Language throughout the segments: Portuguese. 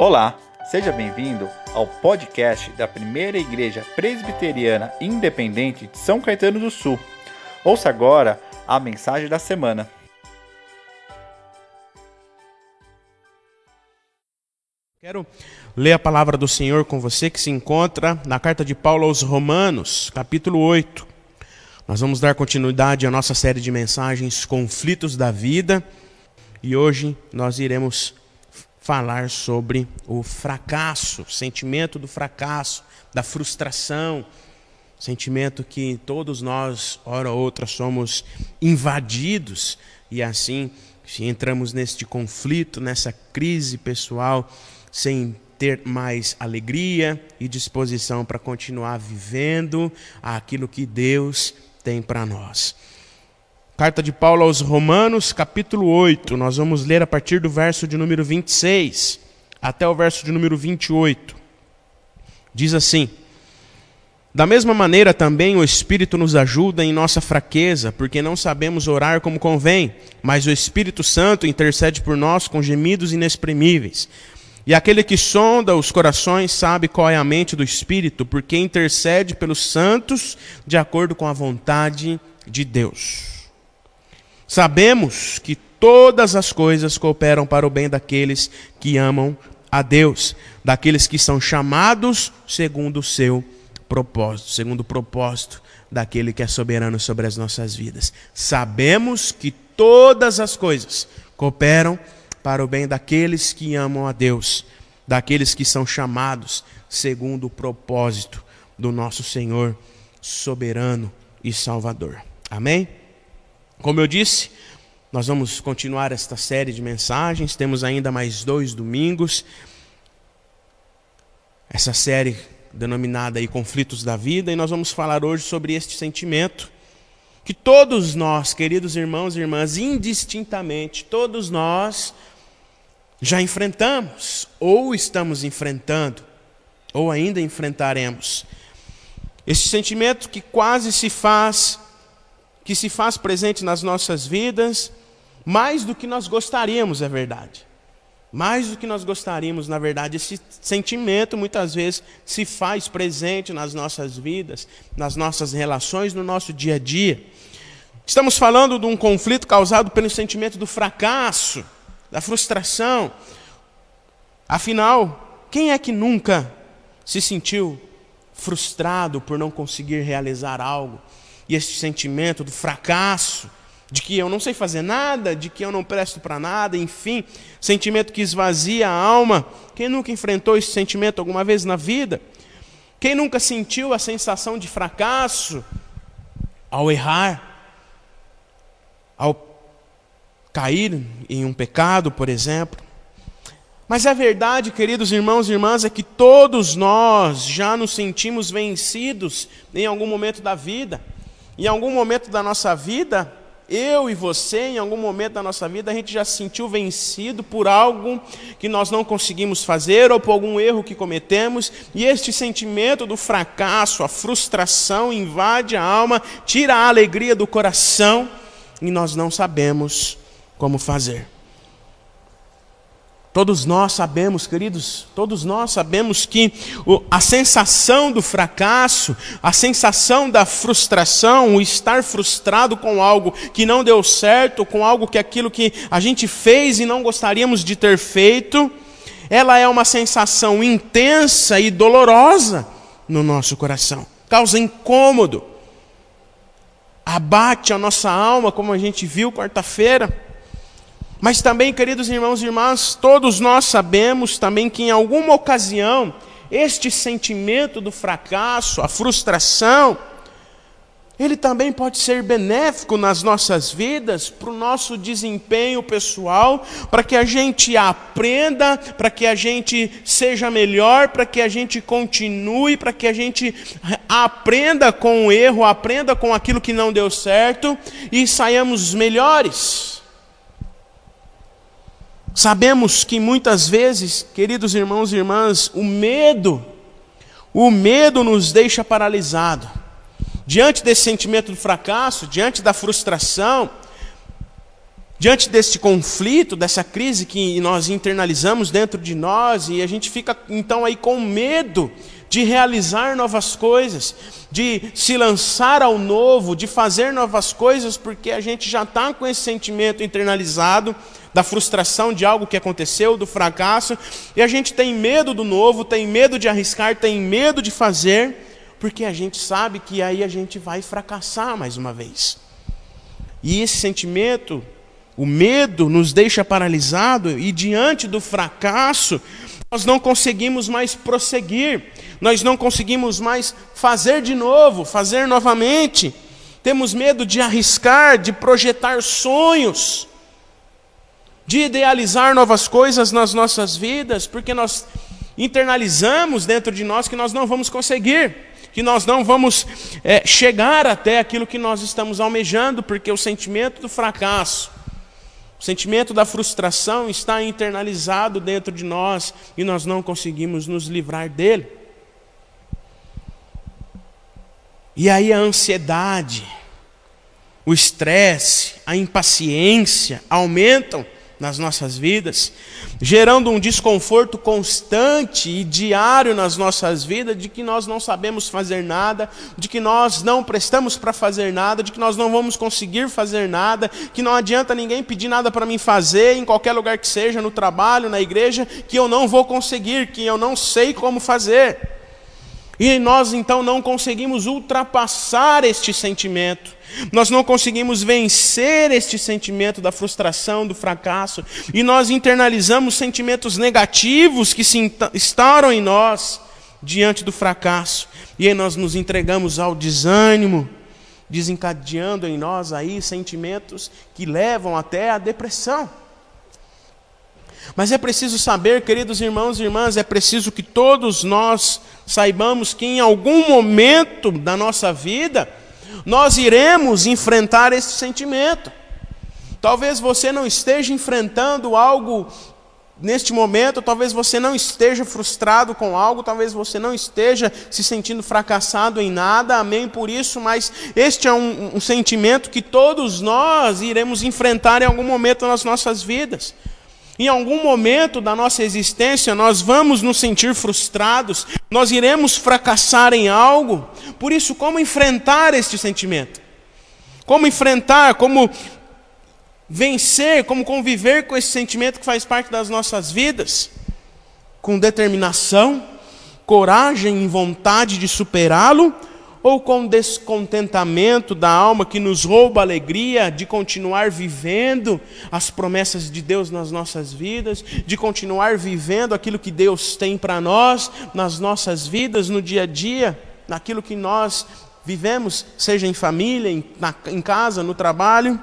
Olá, seja bem-vindo ao podcast da Primeira Igreja Presbiteriana Independente de São Caetano do Sul. Ouça agora a mensagem da semana. Quero ler a palavra do Senhor com você que se encontra na carta de Paulo aos Romanos, capítulo 8. Nós vamos dar continuidade à nossa série de mensagens Conflitos da Vida e hoje nós iremos falar sobre o fracasso, o sentimento do fracasso, da frustração, sentimento que todos nós, hora ou outra, somos invadidos e assim, se entramos neste conflito, nessa crise pessoal, sem ter mais alegria e disposição para continuar vivendo aquilo que Deus tem para nós. Carta de Paulo aos Romanos, capítulo 8. Nós vamos ler a partir do verso de número 26 até o verso de número 28. Diz assim: Da mesma maneira também o Espírito nos ajuda em nossa fraqueza, porque não sabemos orar como convém, mas o Espírito Santo intercede por nós com gemidos inexprimíveis. E aquele que sonda os corações sabe qual é a mente do Espírito, porque intercede pelos santos de acordo com a vontade de Deus. Sabemos que todas as coisas cooperam para o bem daqueles que amam a Deus, daqueles que são chamados segundo o seu propósito, segundo o propósito daquele que é soberano sobre as nossas vidas. Sabemos que todas as coisas cooperam para o bem daqueles que amam a Deus, daqueles que são chamados segundo o propósito do nosso Senhor soberano e Salvador. Amém? Como eu disse, nós vamos continuar esta série de mensagens, temos ainda mais dois domingos. Essa série denominada aí Conflitos da Vida, e nós vamos falar hoje sobre este sentimento que todos nós, queridos irmãos e irmãs, indistintamente, todos nós já enfrentamos, ou estamos enfrentando, ou ainda enfrentaremos. Este sentimento que quase se faz que se faz presente nas nossas vidas, mais do que nós gostaríamos, é verdade. Mais do que nós gostaríamos, na verdade, esse sentimento muitas vezes se faz presente nas nossas vidas, nas nossas relações, no nosso dia a dia. Estamos falando de um conflito causado pelo sentimento do fracasso, da frustração. Afinal, quem é que nunca se sentiu frustrado por não conseguir realizar algo? E esse sentimento do fracasso, de que eu não sei fazer nada, de que eu não presto para nada, enfim, sentimento que esvazia a alma. Quem nunca enfrentou esse sentimento alguma vez na vida? Quem nunca sentiu a sensação de fracasso ao errar, ao cair em um pecado, por exemplo? Mas a verdade, queridos irmãos e irmãs, é que todos nós já nos sentimos vencidos em algum momento da vida. Em algum momento da nossa vida, eu e você, em algum momento da nossa vida, a gente já se sentiu vencido por algo que nós não conseguimos fazer ou por algum erro que cometemos, e este sentimento do fracasso, a frustração invade a alma, tira a alegria do coração e nós não sabemos como fazer. Todos nós sabemos, queridos, todos nós sabemos que a sensação do fracasso, a sensação da frustração, o estar frustrado com algo que não deu certo, com algo que aquilo que a gente fez e não gostaríamos de ter feito, ela é uma sensação intensa e dolorosa no nosso coração. Causa incômodo. Abate a nossa alma, como a gente viu quarta-feira. Mas também, queridos irmãos e irmãs, todos nós sabemos também que em alguma ocasião este sentimento do fracasso, a frustração, ele também pode ser benéfico nas nossas vidas, para o nosso desempenho pessoal, para que a gente aprenda, para que a gente seja melhor, para que a gente continue, para que a gente aprenda com o erro, aprenda com aquilo que não deu certo e saiamos melhores. Sabemos que muitas vezes, queridos irmãos e irmãs, o medo, o medo nos deixa paralisado. Diante desse sentimento do fracasso, diante da frustração, Diante deste conflito, dessa crise que nós internalizamos dentro de nós, e a gente fica então aí com medo de realizar novas coisas, de se lançar ao novo, de fazer novas coisas, porque a gente já está com esse sentimento internalizado da frustração de algo que aconteceu, do fracasso, e a gente tem medo do novo, tem medo de arriscar, tem medo de fazer, porque a gente sabe que aí a gente vai fracassar mais uma vez. E esse sentimento o medo nos deixa paralisado e diante do fracasso, nós não conseguimos mais prosseguir, nós não conseguimos mais fazer de novo, fazer novamente. Temos medo de arriscar, de projetar sonhos, de idealizar novas coisas nas nossas vidas, porque nós internalizamos dentro de nós que nós não vamos conseguir, que nós não vamos é, chegar até aquilo que nós estamos almejando, porque o sentimento do fracasso o sentimento da frustração está internalizado dentro de nós e nós não conseguimos nos livrar dele. E aí a ansiedade, o estresse, a impaciência aumentam nas nossas vidas, gerando um desconforto constante e diário nas nossas vidas de que nós não sabemos fazer nada, de que nós não prestamos para fazer nada, de que nós não vamos conseguir fazer nada, que não adianta ninguém pedir nada para mim fazer em qualquer lugar que seja, no trabalho, na igreja, que eu não vou conseguir, que eu não sei como fazer. E nós então não conseguimos ultrapassar este sentimento. Nós não conseguimos vencer este sentimento da frustração, do fracasso, e nós internalizamos sentimentos negativos que se instauram em nós diante do fracasso, e aí nós nos entregamos ao desânimo, desencadeando em nós aí sentimentos que levam até a depressão. Mas é preciso saber, queridos irmãos e irmãs, é preciso que todos nós saibamos que em algum momento da nossa vida nós iremos enfrentar esse sentimento. Talvez você não esteja enfrentando algo neste momento, talvez você não esteja frustrado com algo, talvez você não esteja se sentindo fracassado em nada, amém por isso, mas este é um, um sentimento que todos nós iremos enfrentar em algum momento nas nossas vidas. Em algum momento da nossa existência, nós vamos nos sentir frustrados, nós iremos fracassar em algo. Por isso, como enfrentar este sentimento? Como enfrentar, como vencer, como conviver com esse sentimento que faz parte das nossas vidas? Com determinação, coragem e vontade de superá-lo ou com descontentamento da alma que nos rouba a alegria de continuar vivendo as promessas de Deus nas nossas vidas, de continuar vivendo aquilo que Deus tem para nós nas nossas vidas, no dia a dia, naquilo que nós vivemos, seja em família, em, na, em casa, no trabalho.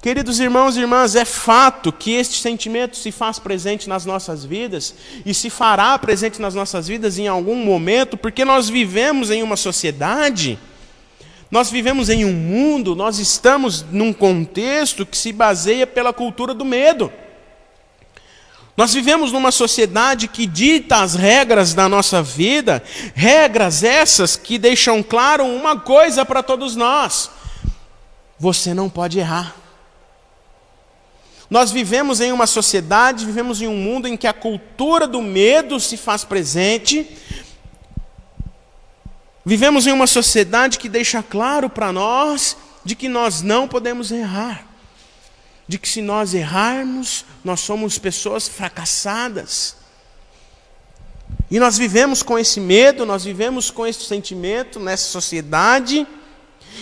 Queridos irmãos e irmãs, é fato que este sentimento se faz presente nas nossas vidas e se fará presente nas nossas vidas em algum momento, porque nós vivemos em uma sociedade, nós vivemos em um mundo, nós estamos num contexto que se baseia pela cultura do medo. Nós vivemos numa sociedade que dita as regras da nossa vida, regras essas que deixam claro uma coisa para todos nós: você não pode errar. Nós vivemos em uma sociedade, vivemos em um mundo em que a cultura do medo se faz presente. Vivemos em uma sociedade que deixa claro para nós de que nós não podemos errar. De que se nós errarmos, nós somos pessoas fracassadas. E nós vivemos com esse medo, nós vivemos com esse sentimento nessa sociedade.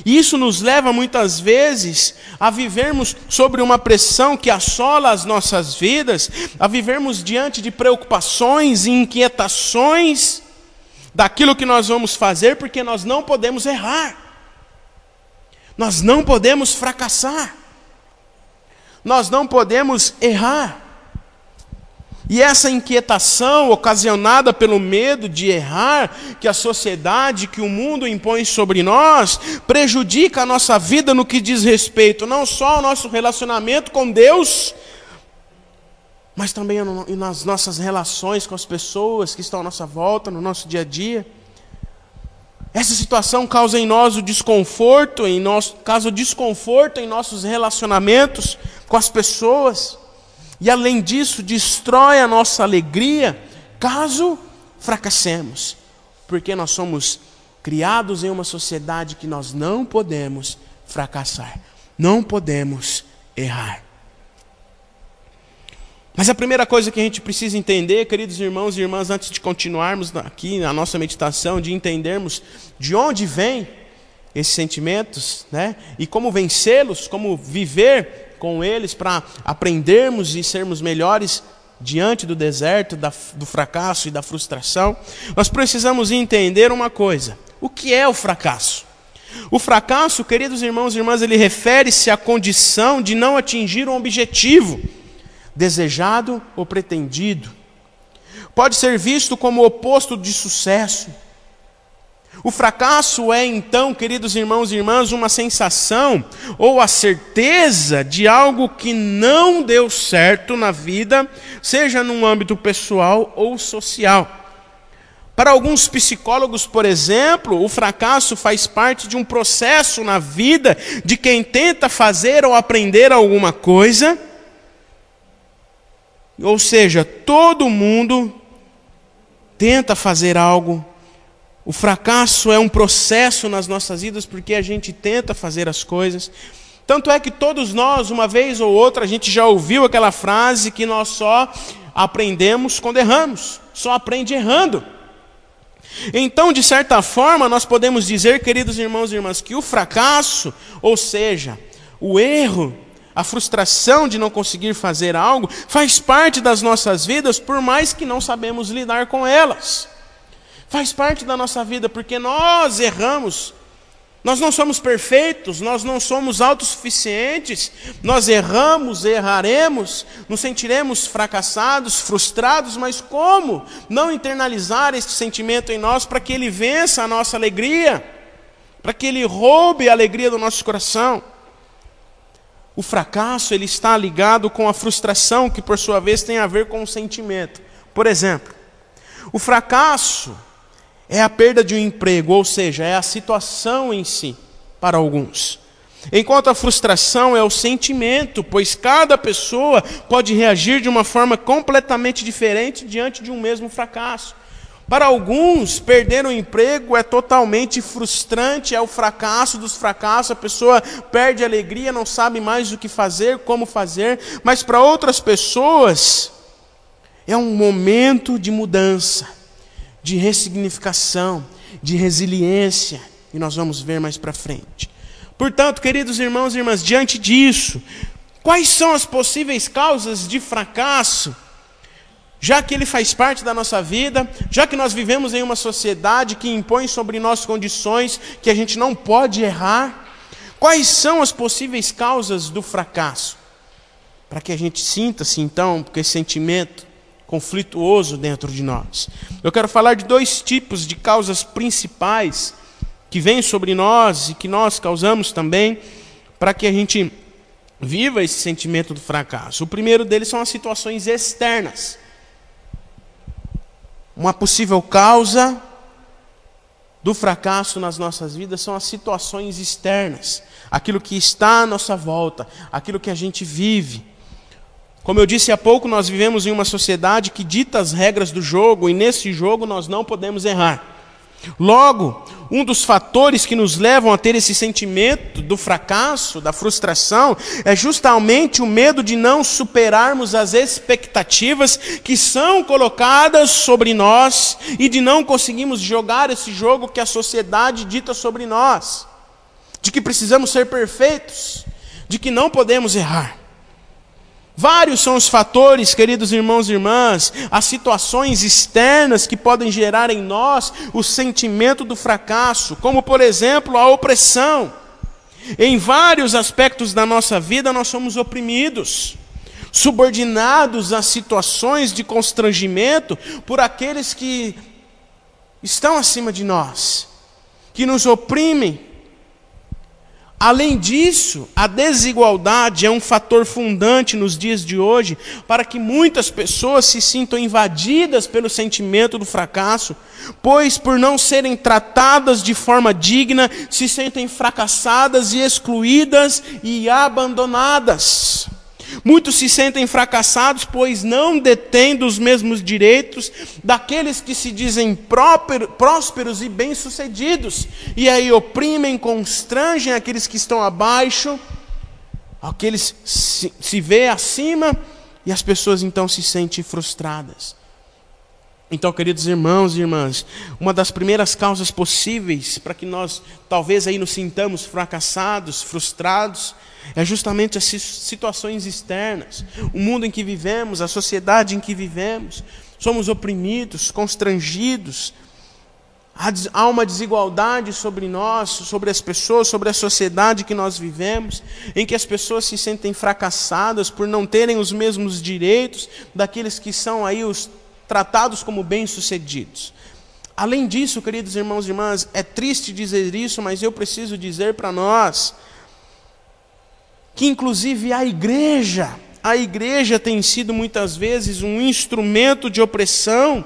E isso nos leva muitas vezes a vivermos sobre uma pressão que assola as nossas vidas, a vivermos diante de preocupações e inquietações daquilo que nós vamos fazer, porque nós não podemos errar, nós não podemos fracassar, nós não podemos errar. E essa inquietação ocasionada pelo medo de errar, que a sociedade, que o mundo impõe sobre nós, prejudica a nossa vida no que diz respeito não só ao nosso relacionamento com Deus, mas também nas nossas relações com as pessoas que estão à nossa volta, no nosso dia a dia. Essa situação causa em nós o desconforto, em nosso, causa desconforto em nossos relacionamentos com as pessoas. E além disso, destrói a nossa alegria caso fracassemos, porque nós somos criados em uma sociedade que nós não podemos fracassar, não podemos errar. Mas a primeira coisa que a gente precisa entender, queridos irmãos e irmãs, antes de continuarmos aqui na nossa meditação, de entendermos de onde vêm esses sentimentos, né? E como vencê-los, como viver com eles para aprendermos e sermos melhores diante do deserto, da, do fracasso e da frustração, nós precisamos entender uma coisa: o que é o fracasso? O fracasso, queridos irmãos e irmãs, ele refere-se à condição de não atingir um objetivo desejado ou pretendido. Pode ser visto como o oposto de sucesso. O fracasso é então, queridos irmãos e irmãs, uma sensação ou a certeza de algo que não deu certo na vida, seja num âmbito pessoal ou social. Para alguns psicólogos, por exemplo, o fracasso faz parte de um processo na vida de quem tenta fazer ou aprender alguma coisa ou seja, todo mundo tenta fazer algo. O fracasso é um processo nas nossas vidas porque a gente tenta fazer as coisas. Tanto é que todos nós, uma vez ou outra, a gente já ouviu aquela frase que nós só aprendemos quando erramos, só aprende errando. Então, de certa forma, nós podemos dizer, queridos irmãos e irmãs, que o fracasso, ou seja, o erro, a frustração de não conseguir fazer algo faz parte das nossas vidas, por mais que não sabemos lidar com elas. Faz parte da nossa vida, porque nós erramos. Nós não somos perfeitos, nós não somos autossuficientes, nós erramos, erraremos, nos sentiremos fracassados, frustrados, mas como não internalizar esse sentimento em nós para que ele vença a nossa alegria, para que ele roube a alegria do nosso coração? O fracasso ele está ligado com a frustração, que por sua vez tem a ver com o sentimento. Por exemplo, o fracasso é a perda de um emprego, ou seja, é a situação em si para alguns. Enquanto a frustração é o sentimento, pois cada pessoa pode reagir de uma forma completamente diferente diante de um mesmo fracasso. Para alguns, perder o um emprego é totalmente frustrante, é o fracasso dos fracassos, a pessoa perde a alegria, não sabe mais o que fazer, como fazer, mas para outras pessoas, é um momento de mudança, de ressignificação, de resiliência, e nós vamos ver mais para frente. Portanto, queridos irmãos e irmãs, diante disso, quais são as possíveis causas de fracasso? já que ele faz parte da nossa vida, já que nós vivemos em uma sociedade que impõe sobre nós condições que a gente não pode errar, quais são as possíveis causas do fracasso? Para que a gente sinta-se então com esse sentimento conflituoso dentro de nós. Eu quero falar de dois tipos de causas principais que vêm sobre nós e que nós causamos também para que a gente viva esse sentimento do fracasso. O primeiro deles são as situações externas uma possível causa do fracasso nas nossas vidas são as situações externas, aquilo que está à nossa volta, aquilo que a gente vive. Como eu disse há pouco, nós vivemos em uma sociedade que dita as regras do jogo e nesse jogo nós não podemos errar. Logo, um dos fatores que nos levam a ter esse sentimento do fracasso, da frustração, é justamente o medo de não superarmos as expectativas que são colocadas sobre nós e de não conseguirmos jogar esse jogo que a sociedade dita sobre nós, de que precisamos ser perfeitos, de que não podemos errar. Vários são os fatores, queridos irmãos e irmãs, as situações externas que podem gerar em nós o sentimento do fracasso, como por exemplo a opressão. Em vários aspectos da nossa vida nós somos oprimidos, subordinados a situações de constrangimento por aqueles que estão acima de nós, que nos oprimem. Além disso, a desigualdade é um fator fundante nos dias de hoje para que muitas pessoas se sintam invadidas pelo sentimento do fracasso, pois, por não serem tratadas de forma digna, se sentem fracassadas e excluídas e abandonadas. Muitos se sentem fracassados, pois não detêm dos mesmos direitos daqueles que se dizem prósperos e bem-sucedidos, e aí oprimem, constrangem aqueles que estão abaixo, aqueles se, se vê acima, e as pessoas então se sentem frustradas. Então, queridos irmãos e irmãs, uma das primeiras causas possíveis para que nós talvez aí nos sintamos fracassados, frustrados, é justamente as situações externas, o mundo em que vivemos, a sociedade em que vivemos. Somos oprimidos, constrangidos, há uma desigualdade sobre nós, sobre as pessoas, sobre a sociedade que nós vivemos, em que as pessoas se sentem fracassadas por não terem os mesmos direitos daqueles que são aí os tratados como bem-sucedidos. Além disso, queridos irmãos e irmãs, é triste dizer isso, mas eu preciso dizer para nós que inclusive a igreja, a igreja tem sido muitas vezes um instrumento de opressão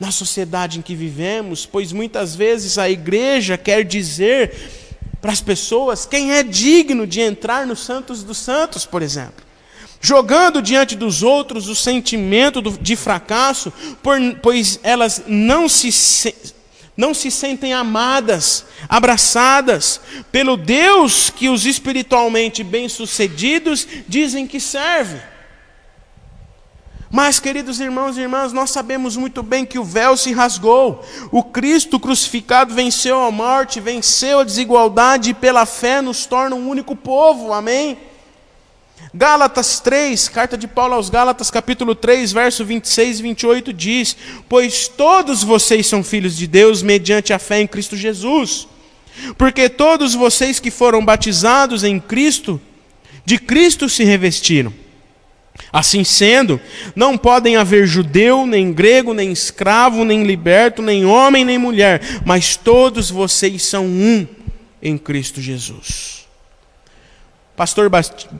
na sociedade em que vivemos, pois muitas vezes a igreja quer dizer para as pessoas quem é digno de entrar nos santos dos santos, por exemplo jogando diante dos outros o sentimento de fracasso, pois elas não se, não se sentem amadas, abraçadas pelo Deus que os espiritualmente bem-sucedidos dizem que serve. Mas, queridos irmãos e irmãs, nós sabemos muito bem que o véu se rasgou. O Cristo crucificado venceu a morte, venceu a desigualdade e pela fé nos torna um único povo. Amém? Gálatas 3, carta de Paulo aos Gálatas, capítulo 3, verso 26 e 28 diz: Pois todos vocês são filhos de Deus mediante a fé em Cristo Jesus. Porque todos vocês que foram batizados em Cristo, de Cristo se revestiram. Assim sendo, não podem haver judeu, nem grego, nem escravo, nem liberto, nem homem, nem mulher, mas todos vocês são um em Cristo Jesus. Pastor,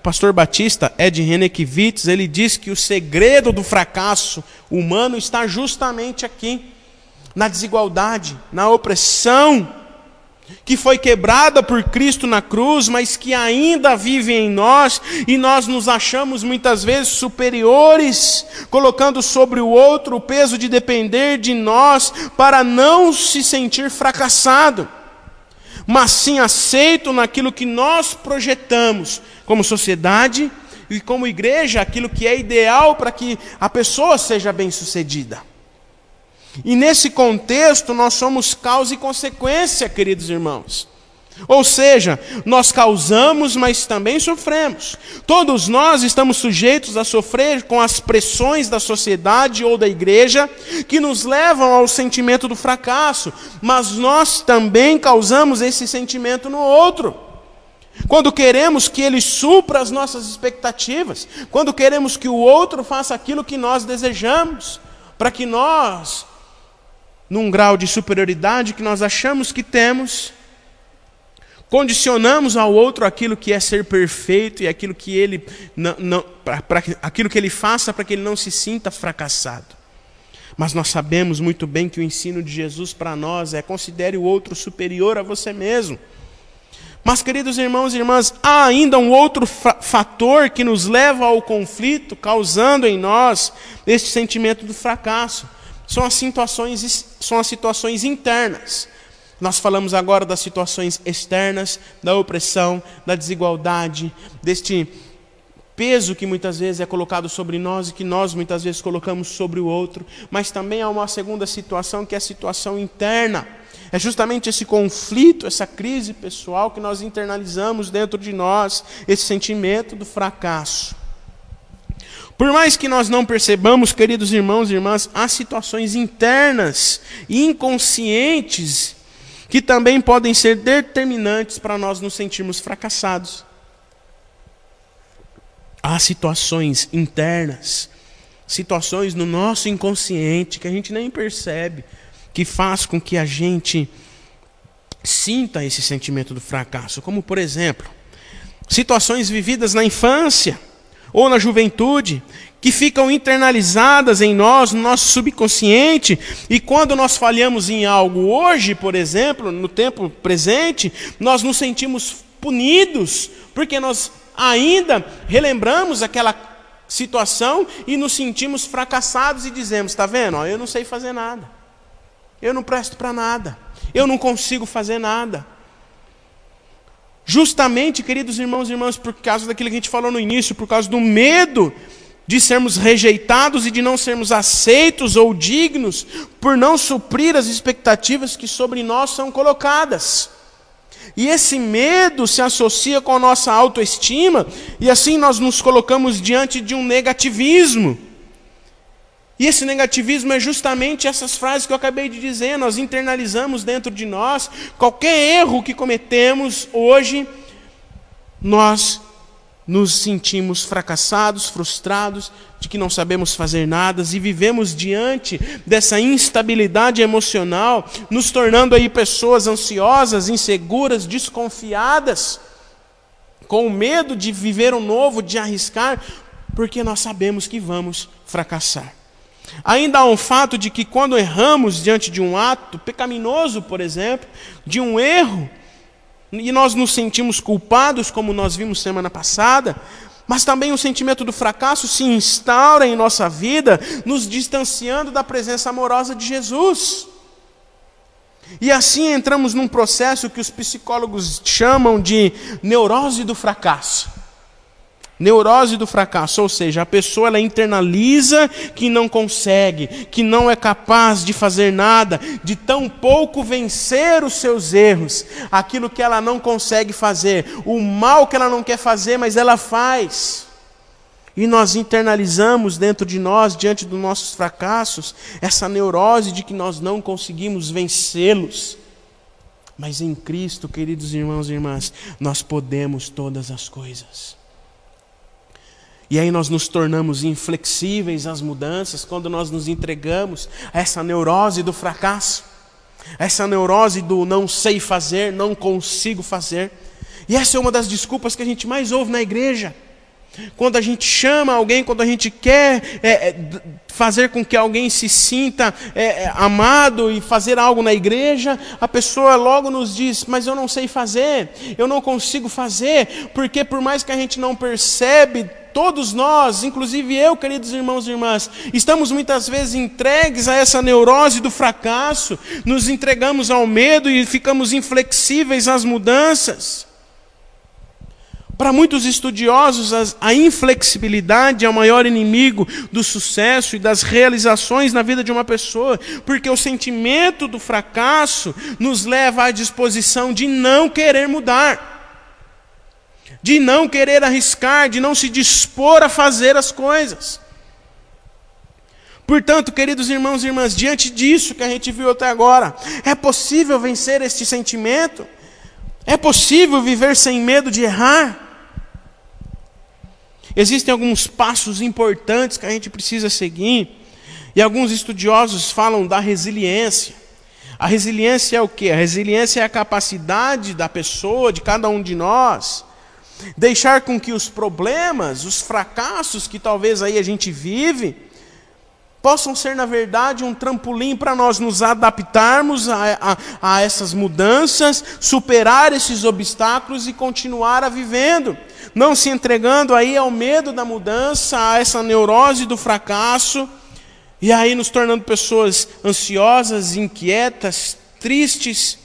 pastor Batista, Ed Renekiewicz, ele diz que o segredo do fracasso humano está justamente aqui, na desigualdade, na opressão, que foi quebrada por Cristo na cruz, mas que ainda vive em nós, e nós nos achamos muitas vezes superiores, colocando sobre o outro o peso de depender de nós, para não se sentir fracassado mas sim aceito naquilo que nós projetamos como sociedade e como igreja, aquilo que é ideal para que a pessoa seja bem-sucedida. E nesse contexto, nós somos causa e consequência, queridos irmãos. Ou seja, nós causamos, mas também sofremos. Todos nós estamos sujeitos a sofrer com as pressões da sociedade ou da igreja que nos levam ao sentimento do fracasso, mas nós também causamos esse sentimento no outro. Quando queremos que ele supra as nossas expectativas, quando queremos que o outro faça aquilo que nós desejamos, para que nós, num grau de superioridade que nós achamos que temos, Condicionamos ao outro aquilo que é ser perfeito e aquilo que ele não, não para aquilo que ele faça para que ele não se sinta fracassado. Mas nós sabemos muito bem que o ensino de Jesus para nós é considere o outro superior a você mesmo. Mas, queridos irmãos e irmãs, há ainda um outro fator que nos leva ao conflito, causando em nós este sentimento do fracasso. São as situações, são as situações internas. Nós falamos agora das situações externas, da opressão, da desigualdade, deste peso que muitas vezes é colocado sobre nós e que nós muitas vezes colocamos sobre o outro, mas também há uma segunda situação que é a situação interna. É justamente esse conflito, essa crise pessoal que nós internalizamos dentro de nós, esse sentimento do fracasso. Por mais que nós não percebamos, queridos irmãos e irmãs, há situações internas, inconscientes, que também podem ser determinantes para nós nos sentirmos fracassados. Há situações internas, situações no nosso inconsciente que a gente nem percebe, que faz com que a gente sinta esse sentimento do fracasso, como por exemplo, situações vividas na infância ou na juventude que ficam internalizadas em nós, no nosso subconsciente, e quando nós falhamos em algo hoje, por exemplo, no tempo presente, nós nos sentimos punidos, porque nós ainda relembramos aquela situação e nos sentimos fracassados e dizemos: está vendo? Eu não sei fazer nada, eu não presto para nada, eu não consigo fazer nada. Justamente, queridos irmãos e irmãs, por causa daquilo que a gente falou no início, por causa do medo de sermos rejeitados e de não sermos aceitos ou dignos por não suprir as expectativas que sobre nós são colocadas. E esse medo se associa com a nossa autoestima, e assim nós nos colocamos diante de um negativismo. E esse negativismo é justamente essas frases que eu acabei de dizer, nós internalizamos dentro de nós, qualquer erro que cometemos hoje, nós nos sentimos fracassados, frustrados, de que não sabemos fazer nada e vivemos diante dessa instabilidade emocional, nos tornando aí pessoas ansiosas, inseguras, desconfiadas, com medo de viver o novo, de arriscar, porque nós sabemos que vamos fracassar. Ainda há um fato de que quando erramos diante de um ato pecaminoso, por exemplo, de um erro, e nós nos sentimos culpados, como nós vimos semana passada, mas também o sentimento do fracasso se instaura em nossa vida, nos distanciando da presença amorosa de Jesus. E assim entramos num processo que os psicólogos chamam de neurose do fracasso. Neurose do fracasso, ou seja, a pessoa ela internaliza que não consegue, que não é capaz de fazer nada, de tão pouco vencer os seus erros, aquilo que ela não consegue fazer, o mal que ela não quer fazer, mas ela faz. E nós internalizamos dentro de nós, diante dos nossos fracassos, essa neurose de que nós não conseguimos vencê-los. Mas em Cristo, queridos irmãos e irmãs, nós podemos todas as coisas. E aí nós nos tornamos inflexíveis às mudanças quando nós nos entregamos a essa neurose do fracasso, essa neurose do não sei fazer, não consigo fazer. E essa é uma das desculpas que a gente mais ouve na igreja. Quando a gente chama alguém, quando a gente quer é, é, fazer com que alguém se sinta é, é, amado e fazer algo na igreja, a pessoa logo nos diz: Mas eu não sei fazer, eu não consigo fazer, porque por mais que a gente não percebe, todos nós, inclusive eu, queridos irmãos e irmãs, estamos muitas vezes entregues a essa neurose do fracasso, nos entregamos ao medo e ficamos inflexíveis às mudanças. Para muitos estudiosos, a inflexibilidade é o maior inimigo do sucesso e das realizações na vida de uma pessoa, porque o sentimento do fracasso nos leva à disposição de não querer mudar, de não querer arriscar, de não se dispor a fazer as coisas. Portanto, queridos irmãos e irmãs, diante disso que a gente viu até agora, é possível vencer este sentimento? É possível viver sem medo de errar? Existem alguns passos importantes que a gente precisa seguir, e alguns estudiosos falam da resiliência. A resiliência é o que? A resiliência é a capacidade da pessoa, de cada um de nós, deixar com que os problemas, os fracassos que talvez aí a gente vive, possam ser, na verdade, um trampolim para nós nos adaptarmos a, a, a, essas mudanças, superar esses obstáculos e continuar a vivendo não se entregando aí ao medo da mudança, a essa neurose do fracasso, e aí nos tornando pessoas ansiosas, inquietas, tristes.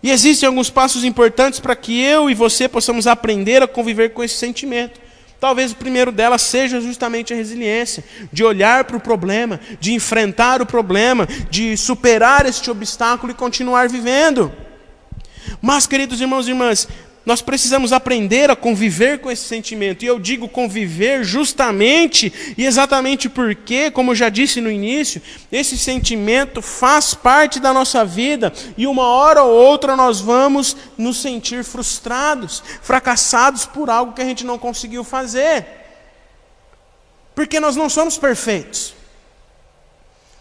E existem alguns passos importantes para que eu e você possamos aprender a conviver com esse sentimento. Talvez o primeiro delas seja justamente a resiliência, de olhar para o problema, de enfrentar o problema, de superar este obstáculo e continuar vivendo. Mas, queridos irmãos e irmãs, nós precisamos aprender a conviver com esse sentimento. E eu digo conviver justamente e exatamente porque, como eu já disse no início, esse sentimento faz parte da nossa vida e uma hora ou outra nós vamos nos sentir frustrados, fracassados por algo que a gente não conseguiu fazer. Porque nós não somos perfeitos.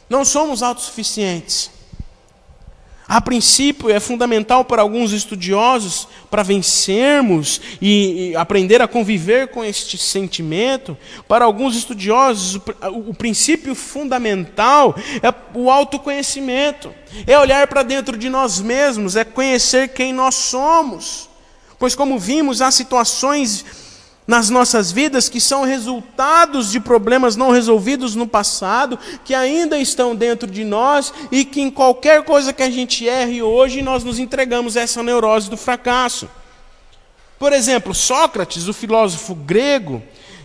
Não somos autossuficientes. A princípio, é fundamental para alguns estudiosos, para vencermos e, e, aprender a conviver com este sentimento, para alguns estudiosos, o, o princípio fundamental é o autoconhecimento, é olhar para dentro de nós mesmos, é conhecer quem nós somos. Pois, como vimos, há situações nas nossas vidas que são resultados de problemas não resolvidos no passado, que ainda estão dentro de nós e que em qualquer coisa que a gente erre hoje nós nos entregamos a essa neurose do fracasso. Por exemplo, Sócrates, o filósofo grego,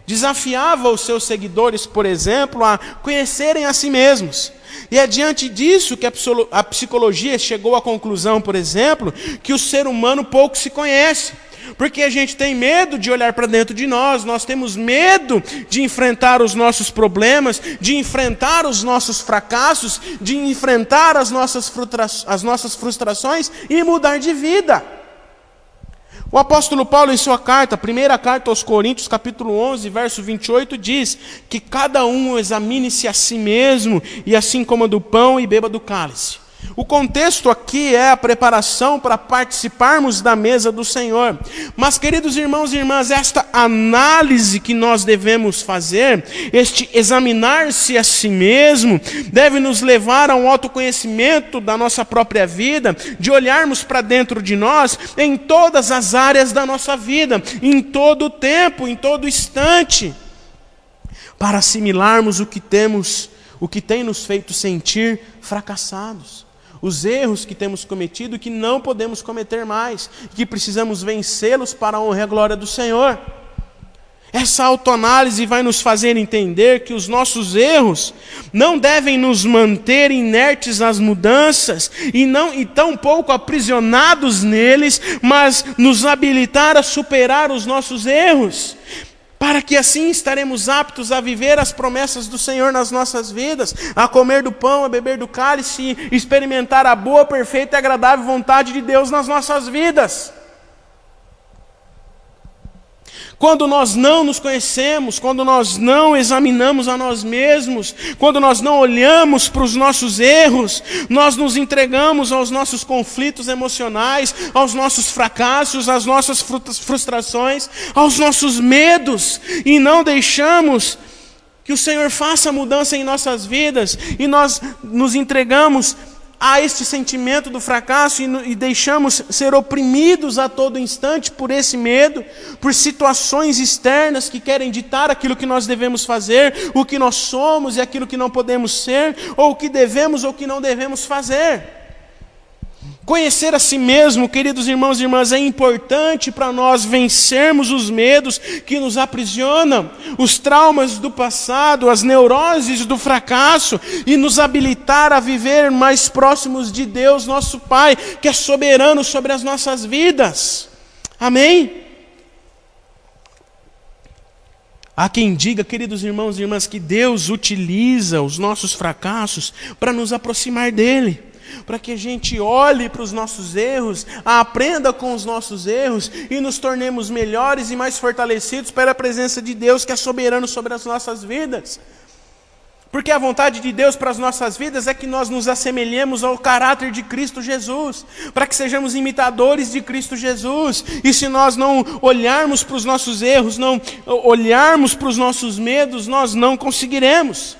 desafiava os seus seguidores, por exemplo, a conhecerem a si mesmos. E é diante disso que a psicologia chegou à conclusão, por exemplo, que o ser humano pouco se conhece. Porque a gente tem medo de olhar para dentro de nós, nós temos medo de enfrentar os nossos problemas, de enfrentar os nossos fracassos, de enfrentar as nossas, as nossas frustrações e mudar de vida. O apóstolo Paulo, em sua carta, primeira carta aos Coríntios, capítulo 11, verso 28, diz que cada um examine-se a si mesmo, e assim coma do pão e beba do cálice. O contexto aqui é a preparação para participarmos da mesa do Senhor. Mas, queridos irmãos e irmãs, esta análise que nós devemos fazer, este examinar-se a si mesmo, deve nos levar a um autoconhecimento da nossa própria vida, de olharmos para dentro de nós em todas as áreas da nossa vida, em todo o tempo, em todo instante, para assimilarmos o que temos, o que tem nos feito sentir fracassados os erros que temos cometido que não podemos cometer mais, que precisamos vencê-los para a honra e a glória do Senhor. Essa autoanálise vai nos fazer entender que os nossos erros não devem nos manter inertes às mudanças e não e tão pouco aprisionados neles, mas nos habilitar a superar os nossos erros para que assim estaremos aptos a viver as promessas do Senhor nas nossas vidas, a comer do pão, a beber do cálice e experimentar a boa, perfeita e agradável vontade de Deus nas nossas vidas. Quando nós não nos conhecemos, quando nós não examinamos a nós mesmos, quando nós não olhamos para os nossos erros, nós nos entregamos aos nossos conflitos emocionais, aos nossos fracassos, às nossas frustrações, aos nossos medos, e não deixamos que o Senhor faça mudança em nossas vidas, e nós nos entregamos a este sentimento do fracasso e, e, deixamos ser oprimidos a todo instante por esse medo, por situações externas que querem ditar aquilo que nós devemos fazer, o que nós somos e aquilo que não podemos ser, ou o que devemos ou o que não devemos fazer. Conhecer a si mesmo, queridos irmãos e irmãs, é importante para nós vencermos os medos que nos aprisionam, os traumas do passado, as neuroses do fracasso e nos habilitar a viver mais próximos de Deus, nosso Pai, que é soberano sobre as nossas vidas. Amém? Há quem diga, queridos irmãos e irmãs, que Deus utiliza os nossos fracassos para nos aproximar dEle para que a gente olhe para os nossos erros, aprenda com os nossos erros e nos tornemos melhores e mais fortalecidos para a presença de Deus que é soberano sobre as nossas vidas. Porque a vontade de Deus para as nossas vidas é que nós nos assemelhemos ao caráter de Cristo Jesus, para que sejamos imitadores de Cristo Jesus. E se nós não olharmos para os nossos erros, não olharmos para os nossos medos, nós não conseguiremos.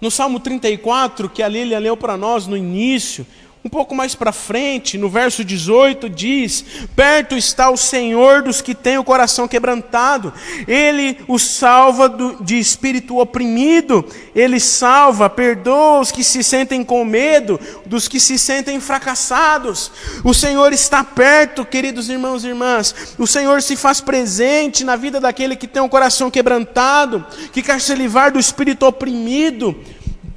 No Salmo 34, que a Lília leu para nós no início, um pouco mais para frente, no verso 18, diz: Perto está o Senhor dos que têm o coração quebrantado, Ele os salva do, de espírito oprimido, Ele salva, perdoa os que se sentem com medo, dos que se sentem fracassados. O Senhor está perto, queridos irmãos e irmãs, o Senhor se faz presente na vida daquele que tem o coração quebrantado, que quer se livrar do espírito oprimido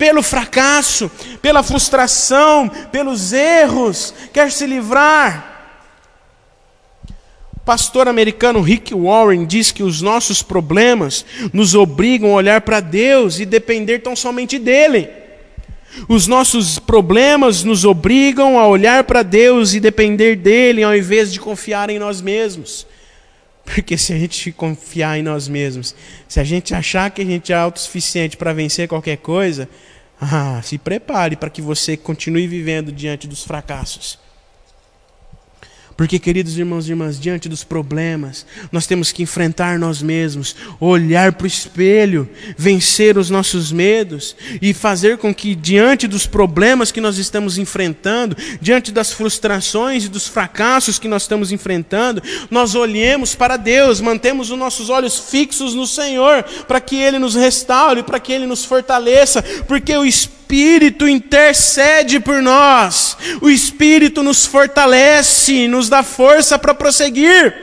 pelo fracasso, pela frustração, pelos erros, quer se livrar. O pastor americano Rick Warren diz que os nossos problemas nos obrigam a olhar para Deus e depender tão somente dele. Os nossos problemas nos obrigam a olhar para Deus e depender dele ao invés de confiar em nós mesmos. Porque se a gente confiar em nós mesmos, se a gente achar que a gente é autossuficiente para vencer qualquer coisa, Ah, se prepare para que você continue vivendo diante dos fracassos. Porque, queridos irmãos e irmãs, diante dos problemas, nós temos que enfrentar nós mesmos, olhar para o espelho, vencer os nossos medos e fazer com que, diante dos problemas que nós estamos enfrentando, diante das frustrações e dos fracassos que nós estamos enfrentando, nós olhemos para Deus, mantemos os nossos olhos fixos no Senhor, para que Ele nos restaure, para que Ele nos fortaleça, porque o Espírito Espírito intercede por nós, o Espírito nos fortalece, nos dá força para prosseguir.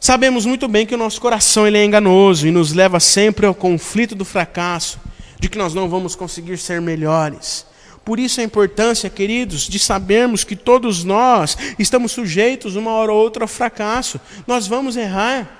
Sabemos muito bem que o nosso coração ele é enganoso e nos leva sempre ao conflito do fracasso, de que nós não vamos conseguir ser melhores. Por isso a importância, queridos, de sabermos que todos nós estamos sujeitos uma hora ou outra ao fracasso. Nós vamos errar.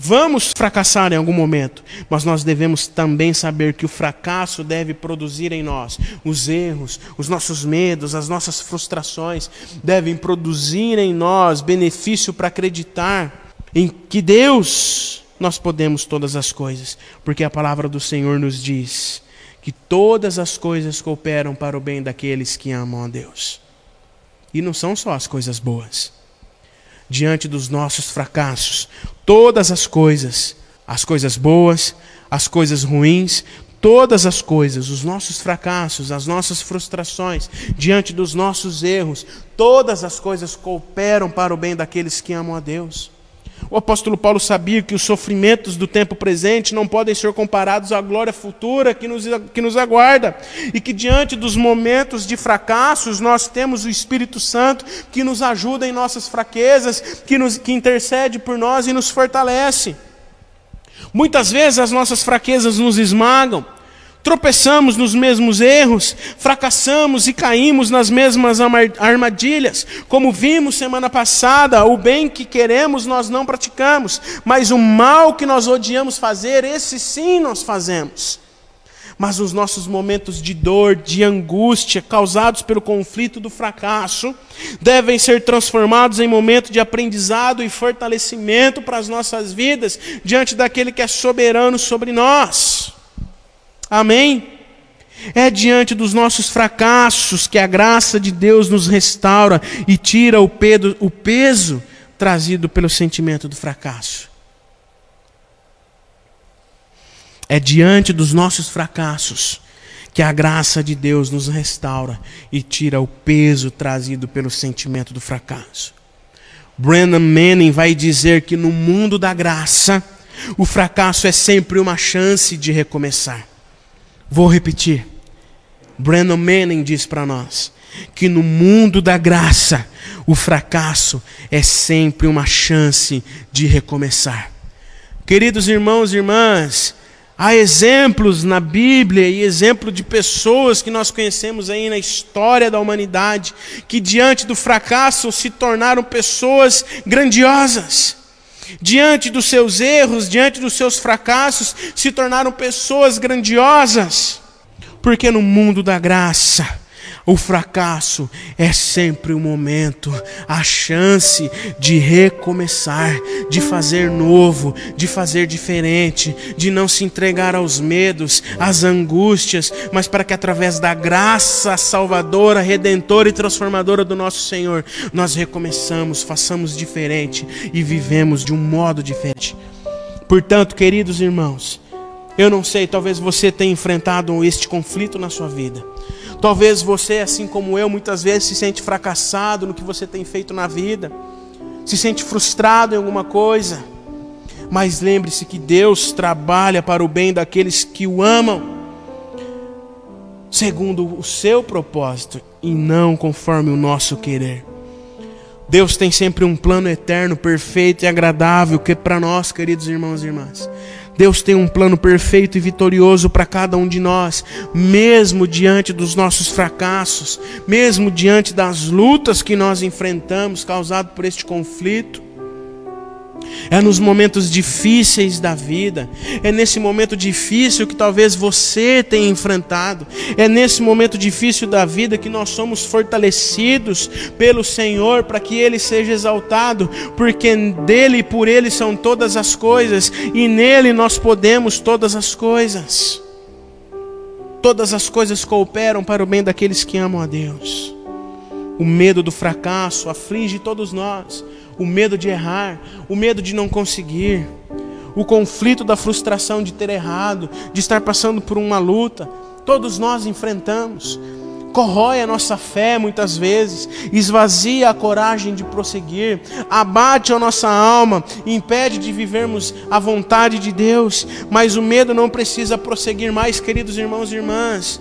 Vamos fracassar em algum momento, mas nós devemos também saber que o fracasso deve produzir em nós os erros, os nossos medos, as nossas frustrações, devem produzir em nós benefício para acreditar em que Deus nós podemos todas as coisas, porque a palavra do Senhor nos diz que todas as coisas cooperam para o bem daqueles que amam a Deus. E não são só as coisas boas diante dos nossos fracassos. Todas as coisas, as coisas boas, as coisas ruins, todas as coisas, os nossos fracassos, as nossas frustrações, diante dos nossos erros, todas as coisas cooperam para o bem daqueles que amam a Deus. O apóstolo Paulo sabia que os sofrimentos do tempo presente não podem ser comparados à glória futura que nos, que nos aguarda, e que diante dos momentos de fracassos nós temos o Espírito Santo que nos ajuda em nossas fraquezas, que, nos, que intercede por nós e nos fortalece. Muitas vezes as nossas fraquezas nos esmagam, tropeçamos nos mesmos erros, fracassamos e caímos nas mesmas armadilhas. Como vimos semana passada, o bem que queremos nós não praticamos, mas o mal que nós odiamos fazer, esse sim nós fazemos. Mas os nossos momentos de dor, de angústia, causados pelo conflito do fracasso, devem ser transformados em momento de aprendizado e fortalecimento para as nossas vidas, diante daquele que é soberano sobre nós. Amém? É diante dos nossos fracassos que a graça de Deus nos restaura e tira o peso, o peso trazido pelo sentimento do fracasso. É diante dos nossos fracassos que a graça de Deus nos restaura e tira o peso trazido pelo sentimento do fracasso. Brandon Manning vai dizer que no mundo da graça, o fracasso é sempre uma chance de recomeçar. Vou repetir. Brandon Manning diz para nós que no mundo da graça, o fracasso é sempre uma chance de recomeçar. Queridos irmãos e irmãs, há exemplos na Bíblia e exemplo de pessoas que nós conhecemos aí na história da humanidade que diante do fracasso se tornaram pessoas grandiosas diante dos seus erros, diante dos seus fracassos, se tornaram pessoas grandiosas. Porque no mundo da graça, o fracasso é sempre o momento, a chance de recomeçar, de fazer novo, de fazer diferente, de não se entregar aos medos, às angústias, mas para que através da graça salvadora, redentora e transformadora do nosso Senhor, nós recomeçamos, façamos diferente e vivemos de um modo diferente. Portanto, queridos irmãos, eu não sei, talvez você tenha enfrentado este conflito na sua vida. Talvez você, assim como eu, muitas vezes se sente fracassado no que você tem feito na vida, se sente frustrado em alguma coisa. Mas lembre-se que Deus trabalha para o bem daqueles que o amam, segundo o seu propósito e não conforme o nosso querer. Deus tem sempre um plano eterno, perfeito e agradável que é para nós, queridos irmãos e irmãs. Deus tem um plano perfeito e vitorioso para cada um de nós, mesmo diante dos nossos fracassos, mesmo diante das lutas que nós enfrentamos causado por este conflito. É nos momentos difíceis da vida, é nesse momento difícil que talvez você tenha enfrentado, é nesse momento difícil da vida que nós somos fortalecidos pelo Senhor para que Ele seja exaltado, porque dele e por Ele são todas as coisas e nele nós podemos todas as coisas. Todas as coisas cooperam para o bem daqueles que amam a Deus. O medo do fracasso aflige todos nós. O medo de errar, o medo de não conseguir, o conflito da frustração de ter errado, de estar passando por uma luta, todos nós enfrentamos. Corrói a nossa fé muitas vezes, esvazia a coragem de prosseguir, abate a nossa alma, impede de vivermos a vontade de Deus, mas o medo não precisa prosseguir mais, queridos irmãos e irmãs.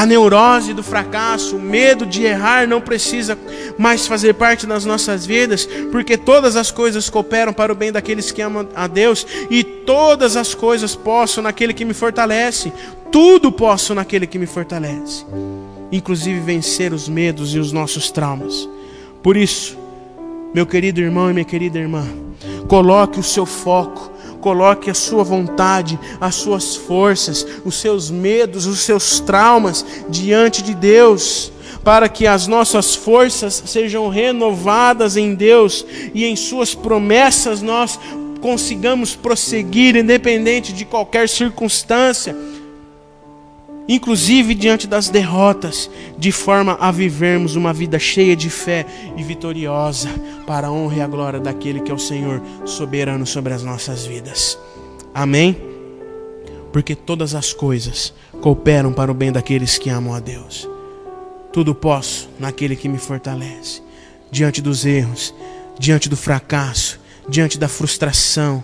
A neurose do fracasso, o medo de errar não precisa mais fazer parte das nossas vidas, porque todas as coisas cooperam para o bem daqueles que amam a Deus, e todas as coisas posso naquele que me fortalece. Tudo posso naquele que me fortalece, inclusive vencer os medos e os nossos traumas. Por isso, meu querido irmão e minha querida irmã, coloque o seu foco Coloque a sua vontade, as suas forças, os seus medos, os seus traumas diante de Deus, para que as nossas forças sejam renovadas em Deus e em Suas promessas nós consigamos prosseguir, independente de qualquer circunstância inclusive diante das derrotas, de forma a vivermos uma vida cheia de fé e vitoriosa, para a honra e a glória daquele que é o Senhor soberano sobre as nossas vidas. Amém? Porque todas as coisas cooperam para o bem daqueles que amam a Deus. Tudo posso naquele que me fortalece. Diante dos erros, diante do fracasso, diante da frustração,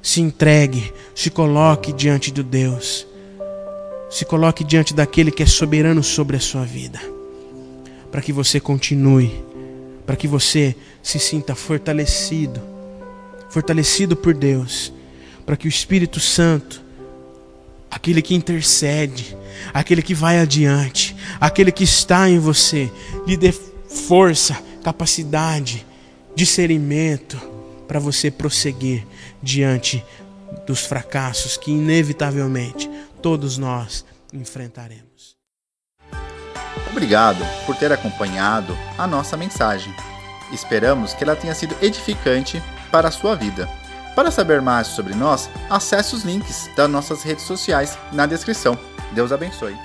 se entregue, se coloque diante de Deus se coloque diante daquele que é soberano sobre a sua vida, para que você continue, para que você se sinta fortalecido, fortalecido por Deus, para que o Espírito Santo, aquele que intercede, aquele que vai adiante, aquele que está em você, lhe dê força, capacidade, discernimento para você prosseguir diante dos fracassos que inevitavelmente todos nós enfrentaremos. Obrigado por ter acompanhado a nossa mensagem. Esperamos que ela tenha sido edificante para a sua vida. Para saber mais sobre nós, acesse os links das nossas redes sociais na descrição. Deus abençoe.